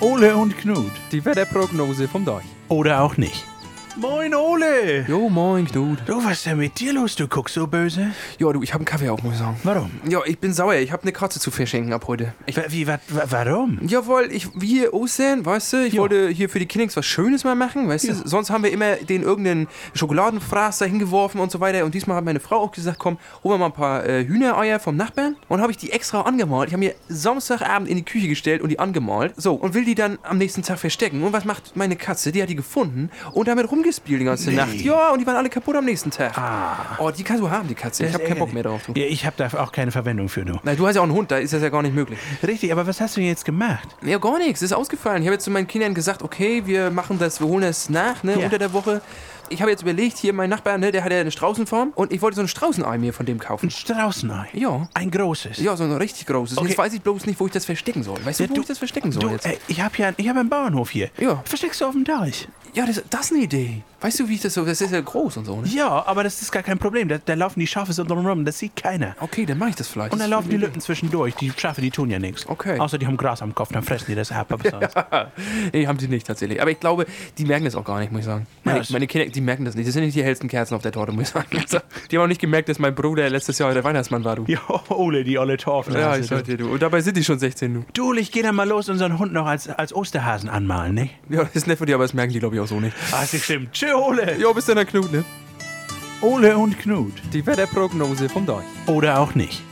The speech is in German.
Ole und Knut. Die Wetterprognose vom Deich. Oder auch nicht. Moin, Ole. Jo, moin, Knut. Du, was ist denn mit dir los? Du guckst so böse. Ja, du, ich hab einen Kaffee auf, muss ich sagen. Warum? Ja, ich bin sauer. Ich hab eine Katze zu verschenken ab heute. Ich, Wa- Wie, wat, wa- warum? ja, weil ich, wie hier aussehen, weißt du, ich Ja. wollte hier für die Kinder was Schönes mal machen, weißt du. Sonst haben wir immer den irgendeinen Schokoladenfraß da hingeworfen und so weiter. Und diesmal hat meine Frau auch gesagt, komm, holen wir mal ein paar äh, Hühnereier vom Nachbarn. Und habe ich die extra angemalt. Ich habe mir Samstagabend in die Küche gestellt und die angemalt. So, und will die dann am nächsten Tag verstecken. Und was macht meine Katze? Die hat die gefunden und damit rumgespielt die ganze Nacht. Ja, und die waren alle kaputt am nächsten Tag. Ah. Oh, die kannst du haben, die Katze. Ich Das habe ist keinen Bock mehr drauf. Du. Ja, ich habe da auch keine Verwendung für, du. Na, du hast ja auch einen Hund, da ist das ja gar nicht möglich. Richtig, aber was hast du jetzt gemacht? Ja, gar nichts. Ist ausgefallen. Ich habe jetzt zu meinen Kindern gesagt, okay, wir machen das, wir holen das nach, ne, Ja. unter der Woche. Ich habe jetzt überlegt, hier mein Nachbar, ne, der hat ja eine Straußenfarm und ich wollte so ein Straußenei mir von dem kaufen. Ein Straußenei. Ja. Ein großes. Ja, so ein richtig großes. Und Okay. Jetzt weiß ich bloß nicht, wo ich das verstecken soll. Weißt du, Ja, wo du- ich das verstecken soll Du, jetzt? ey, ich habe ja ich hab einen Bauernhof hier. Ja. Versteckst du auf dem Deich? Ja, das, das ist eine Idee. Weißt du, wie ich das so, das ist ja groß und so, ne? Ja, aber das ist gar kein Problem. Da, da laufen die Schafe so drumherum, das sieht keiner. Okay, dann mache ich das vielleicht. Und dann Das ist laufen die eine Lücken zwischendurch. Die Schafe, die tun ja nichts. Okay. Außer die haben Gras am Kopf, dann fressen die das ab. Aber sonst. Idee. Nee, haben sie nicht tatsächlich. Aber ich glaube, die merken das auch gar nicht, muss ich sagen. Meine, das- meine Kinder, die merken das nicht. Das sind nicht die hellsten Kerzen auf der Torte, muss ich sagen. Also, die haben auch nicht gemerkt, dass mein Bruder letztes Jahr der Weihnachtsmann war, du. ja, Ole, die olle Torfe. Ja, ich sag dir, du. Und dabei sind die schon 16, du. Du, ich geh dann mal los, unseren Hund noch als, als Osterhasen anmalen, ne? Ja, das ist nett von dir, aber das merken die, glaube ich, auch so nicht. Ah, ist stimmt. Tschö, Ole. Jo, bis dann, der Knut, ne? Ole und Knut. Die Wetterprognose vom Deich. Oder auch nicht.